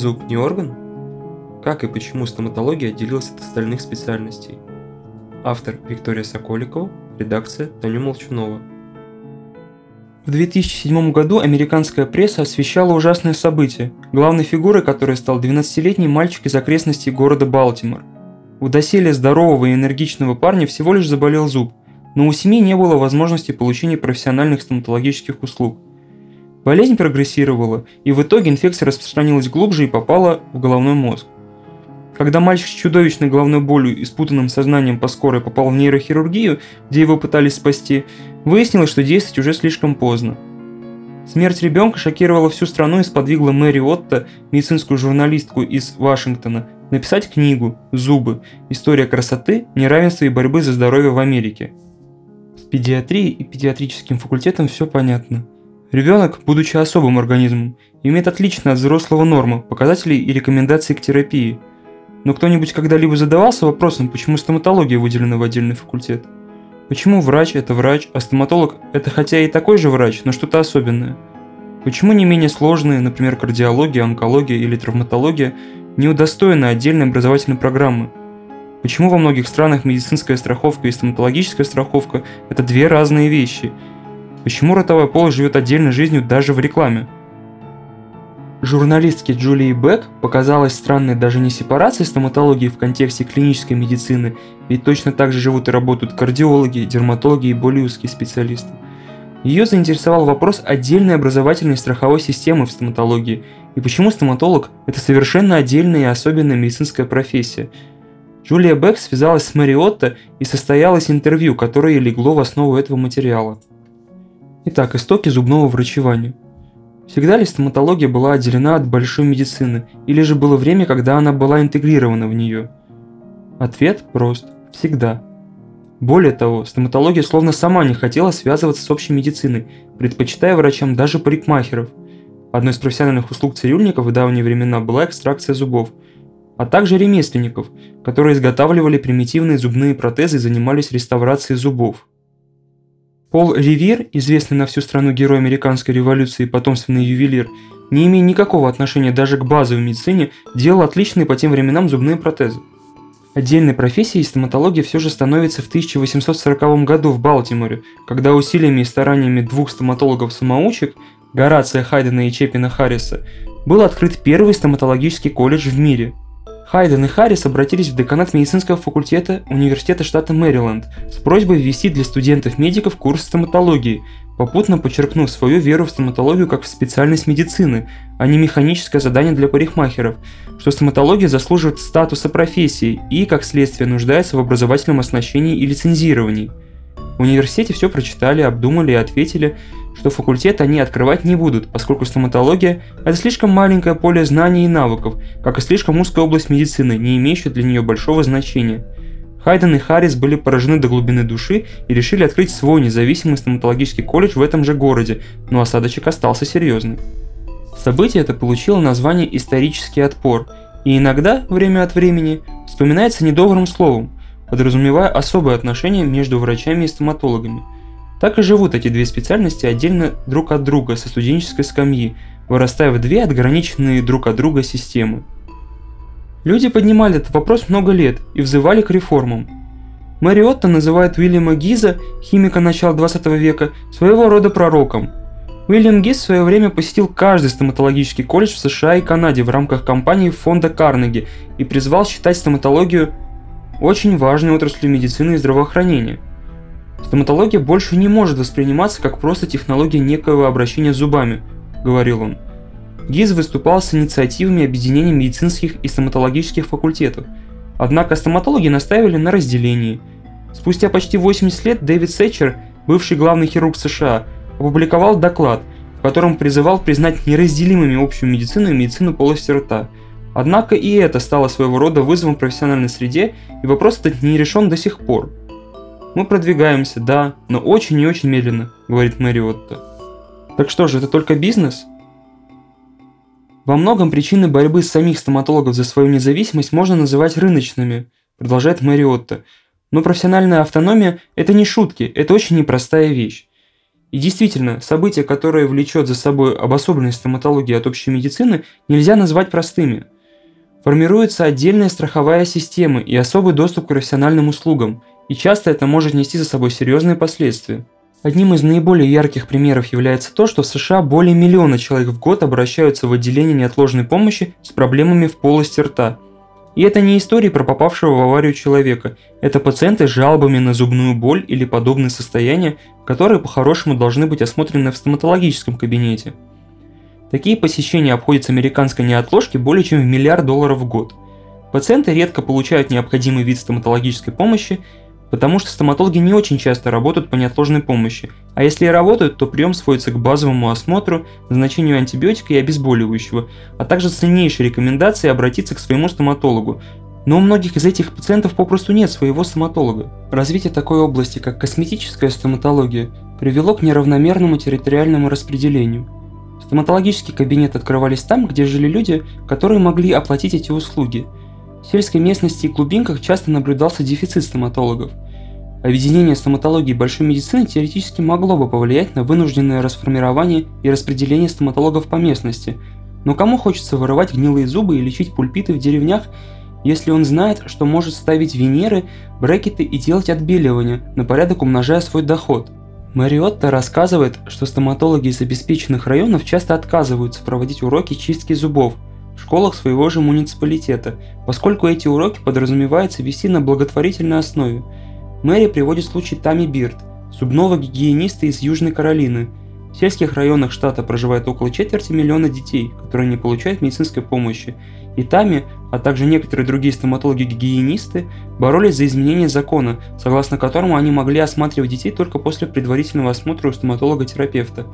Зуб не орган? Как и почему стоматология отделилась от остальных специальностей? Автор Виктория Соколикова, редакция Таня Молчунова. В 2007 году американская пресса освещала ужасное событие, главной фигурой которой стал 12-летний мальчик из окрестностей города Балтимор. У доселе здорового и энергичного парня всего лишь заболел зуб, но у семьи не было возможности получения профессиональных стоматологических услуг. Болезнь прогрессировала, и в итоге инфекция распространилась глубже и попала в головной мозг. Когда мальчик с чудовищной головной болью и спутанным сознанием по скорой попал в нейрохирургию, где его пытались спасти, выяснилось, что действовать уже слишком поздно. Смерть ребенка шокировала всю страну и сподвигла Мэри Отто, медицинскую журналистку из Вашингтона, написать книгу «Зубы. История красоты, неравенства и борьбы за здоровье в Америке». С педиатрией и педиатрическим факультетом все понятно. Ребенок, будучи особым организмом, имеет отличные от взрослого нормы, показателей и рекомендаций к терапии. Но кто-нибудь когда-либо задавался вопросом, почему стоматология выделена в отдельный факультет? Почему врач – это врач, а стоматолог – это хотя и такой же врач, но что-то особенное? Почему не менее сложные, например, кардиология, онкология или травматология, не удостоены отдельной образовательной программы? Почему во многих странах медицинская страховка и стоматологическая страховка – это две разные вещи? Почему ротовая полость живет отдельной жизнью даже в рекламе? Журналистке Джулии Бек показалась странной даже не сепарация стоматологии в контексте клинической медицины, ведь точно так же живут и работают кардиологи, дерматологи и более узкие специалисты. Ее заинтересовал вопрос отдельной образовательной страховой системы в стоматологии, и почему стоматолог – это совершенно отдельная и особенная медицинская профессия. Джулия Бек связалась с Мариотто и состоялось интервью, которое легло в основу этого материала. Итак, истоки зубного врачевания. Всегда ли стоматология была отделена от большой медицины, или же было время, когда она была интегрирована в нее? Ответ прост – всегда. Более того, стоматология словно сама не хотела связываться с общей медициной, предпочитая врачам даже парикмахеров. Одной из профессиональных услуг цирюльников в давние времена была экстракция зубов, а также ремесленников, которые изготавливали примитивные зубные протезы и занимались реставрацией зубов. Пол Ривер, известный на всю страну герой американской революции и потомственный ювелир, не имея никакого отношения даже к базовой медицине, делал отличные по тем временам зубные протезы. Отдельной профессией стоматология все же становится в 1840 году в Балтиморе, когда усилиями и стараниями двух стоматологов-самоучек, Горация Хайдена и Чепина Харриса, был открыт первый стоматологический колледж в мире – Хайден и Харрис обратились в деканат медицинского факультета Университета штата Мэриленд с просьбой ввести для студентов-медиков курс стоматологии, попутно подчеркнув свою веру в стоматологию как в специальность медицины, а не механическое задание для парикмахеров, что стоматология заслуживает статуса профессии и, как следствие, нуждается в образовательном оснащении и лицензировании. В университете все прочитали, обдумали и ответили – что факультет они открывать не будут, поскольку стоматология – это слишком маленькое поле знаний и навыков, как и слишком узкая область медицины, не имеющая для нее большого значения. Хайден и Харрис были поражены до глубины души и решили открыть свой независимый стоматологический колледж в этом же городе, но осадочек остался серьезный. Событие это получило название «исторический отпор», и иногда, время от времени, вспоминается недобрым словом, подразумевая особое отношение между врачами и стоматологами – так и живут эти две специальности отдельно друг от друга со студенческой скамьи, вырастая в две отграниченные друг от друга системы. Люди поднимали этот вопрос много лет и взывали к реформам. Мэри называет Уильяма Гиза, химика начала 20 века, своего рода пророком. Уильям Гиз в свое время посетил каждый стоматологический колледж в США и Канаде в рамках кампании фонда Карнеги и призвал считать стоматологию очень важной отраслью медицины и здравоохранения – Стоматология больше не может восприниматься как просто технология некоего обращения с зубами, говорил он. ГИЗ выступал с инициативами объединения медицинских и стоматологических факультетов, однако стоматологи настаивали на разделении. Спустя почти 80 лет Дэвид Сетчер, бывший главный хирург США, опубликовал доклад, в котором призывал признать неразделимыми общую медицину и медицину полости рта. Однако и это стало своего рода вызовом в профессиональной среде, и вопрос этот не решен до сих пор. Мы продвигаемся, да, но очень и очень медленно, говорит Мэри Отто. Так что же, это только бизнес? Во многом причины борьбы самих стоматологов за свою независимость можно называть рыночными, продолжает Мэри Отто. Но профессиональная автономия – это не шутки, это очень непростая вещь. И действительно, событие, которое влечет за собой обособленность стоматологии от общей медицины, нельзя назвать простыми. Формируется отдельная страховая система и особый доступ к профессиональным услугам, и часто это может нести за собой серьезные последствия. Одним из наиболее ярких примеров является то, что в США более миллиона человек в год обращаются в отделение неотложной помощи с проблемами в полости рта. И это не истории про попавшего в аварию человека, это пациенты с жалобами на зубную боль или подобные состояния, которые по-хорошему должны быть осмотрены в стоматологическом кабинете. Такие посещения обходятся американской неотложке более чем в миллиард долларов в год. Пациенты редко получают необходимый вид стоматологической помощи, потому что стоматологи не очень часто работают по неотложной помощи, а если и работают, то прием сводится к базовому осмотру, назначению антибиотика и обезболивающего, а также ценнейшей рекомендации обратиться к своему стоматологу. Но у многих из этих пациентов попросту нет своего стоматолога. Развитие такой области, как косметическая стоматология, привело к неравномерному территориальному распределению. Стоматологические кабинеты открывались там, где жили люди, которые могли оплатить эти услуги – в сельской местности и глубинках часто наблюдался дефицит стоматологов. Объединение стоматологии и большой медицины теоретически могло бы повлиять на вынужденное расформирование и распределение стоматологов по местности, но кому хочется вырывать гнилые зубы и лечить пульпиты в деревнях, если он знает, что может ставить венеры, брекеты и делать отбеливание, на порядок умножая свой доход? Мариотта рассказывает, что стоматологи из обеспеченных районов часто отказываются проводить уроки чистки зубов – в школах своего же муниципалитета, поскольку эти уроки подразумевается вести на благотворительной основе. Мэри приводит случай Тами Бирд, зубного гигиениста из Южной Каролины. В сельских районах штата проживает около четверти миллиона детей, которые не получают медицинской помощи, и Тами, а также некоторые другие стоматологи-гигиенисты, боролись за изменение закона, согласно которому они могли осматривать детей только после предварительного осмотра у стоматолога-терапевта.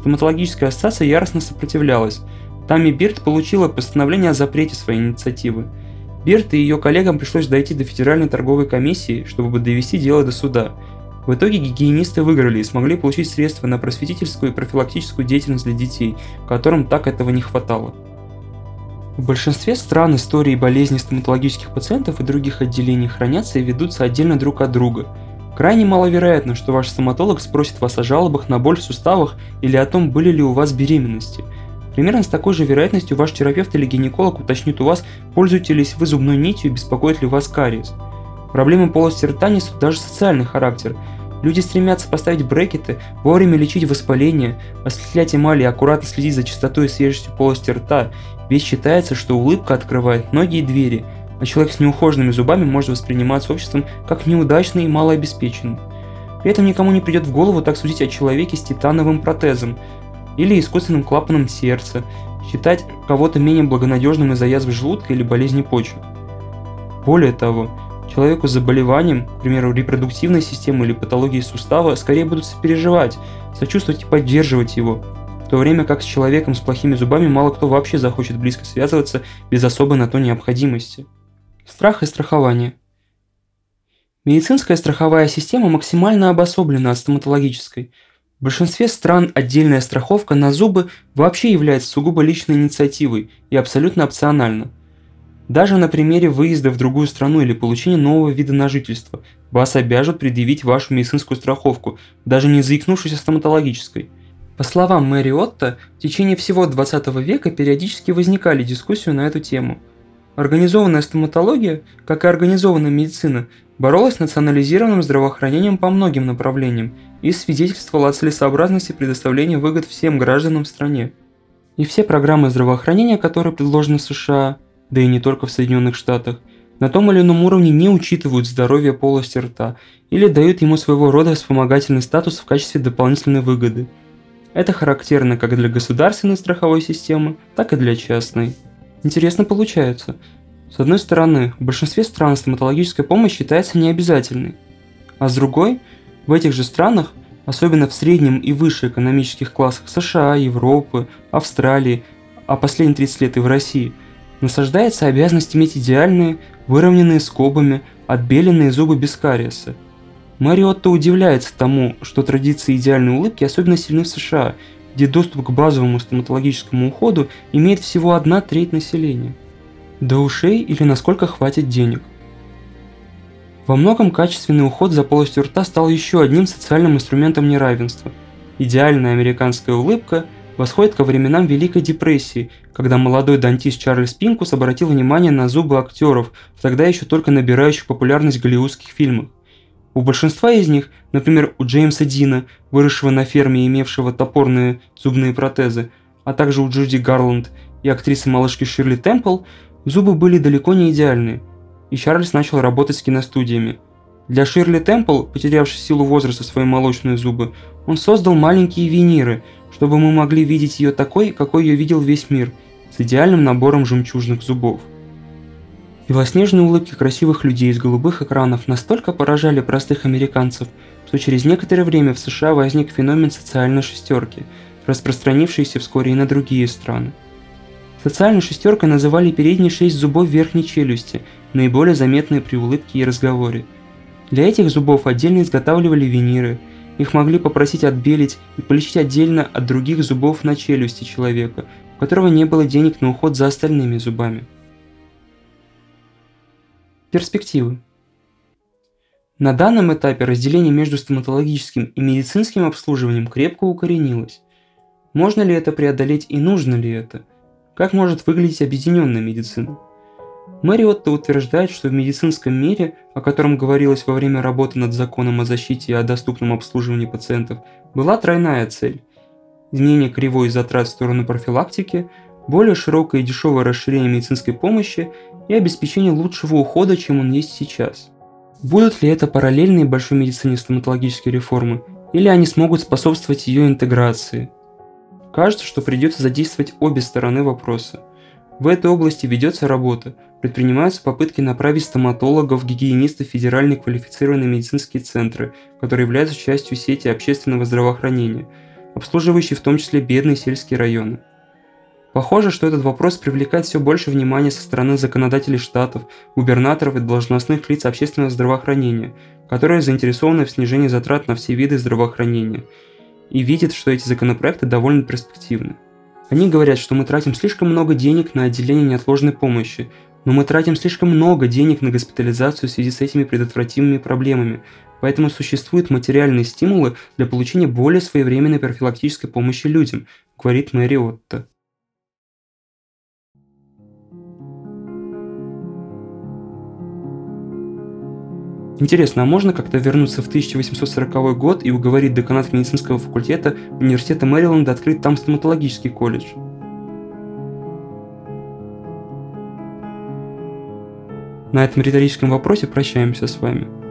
Стоматологическая ассоциация яростно сопротивлялась, Тами Бирд получила постановление о запрете своей инициативы. Бирд и ее коллегам пришлось дойти до Федеральной торговой комиссии, чтобы довести дело до суда. В итоге гигиенисты выиграли и смогли получить средства на просветительскую и профилактическую деятельность для детей, которым так этого не хватало. В большинстве стран истории болезней стоматологических пациентов и других отделений хранятся и ведутся отдельно друг от друга. Крайне маловероятно, что ваш стоматолог спросит вас о жалобах на боль в суставах или о том, были ли у вас беременности – Примерно с такой же вероятностью ваш терапевт или гинеколог уточнит у вас, пользуетесь ли вы зубной нитью и беспокоит ли вас кариес. Проблемы полости рта несут даже социальный характер. Люди стремятся поставить брекеты, вовремя лечить воспаление, осветлять эмали и аккуратно следить за чистотой и свежестью полости рта, ведь считается, что улыбка открывает многие двери, а человек с неухоженными зубами может восприниматься обществом как неудачный и малообеспеченный. При этом никому не придет в голову так судить о человеке с титановым протезом, или искусственным клапаном сердца, считать кого-то менее благонадежным из-за язвы желудка или болезни почек. Более того, человеку с заболеванием, к примеру, репродуктивной системы или патологией сустава, скорее будут сопереживать, сочувствовать и поддерживать его, то время как с человеком с плохими зубами мало кто вообще захочет близко связываться без особой на то необходимости. Страх и страхование. Медицинская страховая система максимально обособлена от стоматологической – в большинстве стран отдельная страховка на зубы вообще является сугубо личной инициативой и абсолютно опциональна. Даже на примере выезда в другую страну или получения нового вида на жительство вас обяжут предъявить вашу медицинскую страховку, даже не заикнувшись о стоматологической. По словам Мэри Отто, в течение всего 20 века периодически возникали дискуссии на эту тему. Организованная стоматология, как и организованная медицина, боролась с национализированным здравоохранением по многим направлениям и свидетельствовала о целесообразности предоставления выгод всем гражданам в стране. И все программы здравоохранения, которые предложены в США, да и не только в Соединенных Штатах, на том или ином уровне не учитывают здоровье полости рта или дают ему своего рода вспомогательный статус в качестве дополнительной выгоды. Это характерно как для государственной страховой системы, так и для частной. Интересно получается – с одной стороны, в большинстве стран стоматологическая помощь считается необязательной, а с другой, в этих же странах, особенно в среднем и выше экономических классах США, Европы, Австралии, а последние 30 лет и в России, насаждается обязанность иметь идеальные, выровненные скобами, отбеленные зубы без кариеса. Мариотто удивляется тому, что традиции идеальной улыбки особенно сильны в США, где доступ к базовому стоматологическому уходу имеет всего одна треть населения до ушей или насколько хватит денег. Во многом качественный уход за полостью рта стал еще одним социальным инструментом неравенства. Идеальная американская улыбка восходит ко временам Великой депрессии, когда молодой дантист Чарльз Пинкус обратил внимание на зубы актеров тогда еще только набирающих популярность голливудских фильмах. У большинства из них, например, у Джеймса Дина, выросшего на ферме и имевшего топорные зубные протезы, а также у Джуди Гарланд и актрисы малышки Ширли Темпл, зубы были далеко не идеальные, и Чарльз начал работать с киностудиями. Для Ширли Темпл, потерявшей силу возраста свои молочные зубы, он создал маленькие виниры, чтобы мы могли видеть ее такой, какой ее видел весь мир, с идеальным набором жемчужных зубов. Белоснежные улыбки красивых людей из голубых экранов настолько поражали простых американцев, что через некоторое время в США возник феномен социальной шестерки, распространившийся вскоре и на другие страны. Социальной шестеркой называли передние шесть зубов верхней челюсти, наиболее заметные при улыбке и разговоре. Для этих зубов отдельно изготавливали виниры, их могли попросить отбелить и полечить отдельно от других зубов на челюсти человека, у которого не было денег на уход за остальными зубами. Перспективы. На данном этапе разделение между стоматологическим и медицинским обслуживанием крепко укоренилось. Можно ли это преодолеть и нужно ли это? Как может выглядеть объединенная медицина? Мэриотта утверждает, что в медицинском мире, о котором говорилось во время работы над законом о защите и о доступном обслуживании пациентов, была тройная цель – изменение кривой затрат в сторону профилактики, более широкое и дешевое расширение медицинской помощи и обеспечение лучшего ухода, чем он есть сейчас. Будут ли это параллельные большой медицине стоматологические реформы, или они смогут способствовать ее интеграции? Кажется, что придется задействовать обе стороны вопроса. В этой области ведется работа, предпринимаются попытки направить стоматологов, гигиенистов в федеральные квалифицированные медицинские центры, которые являются частью сети общественного здравоохранения, обслуживающие в том числе бедные сельские районы. Похоже, что этот вопрос привлекает все больше внимания со стороны законодателей штатов, губернаторов и должностных лиц общественного здравоохранения, которые заинтересованы в снижении затрат на все виды здравоохранения и видят, что эти законопроекты довольно перспективны. Они говорят, что мы тратим слишком много денег на отделение неотложной помощи, но мы тратим слишком много денег на госпитализацию в связи с этими предотвратимыми проблемами, поэтому существуют материальные стимулы для получения более своевременной профилактической помощи людям, говорит Мэри Отто. Интересно, а можно как-то вернуться в 1840 год и уговорить деканат медицинского факультета университета Мэриленда открыть там стоматологический колледж? На этом риторическом вопросе прощаемся с вами.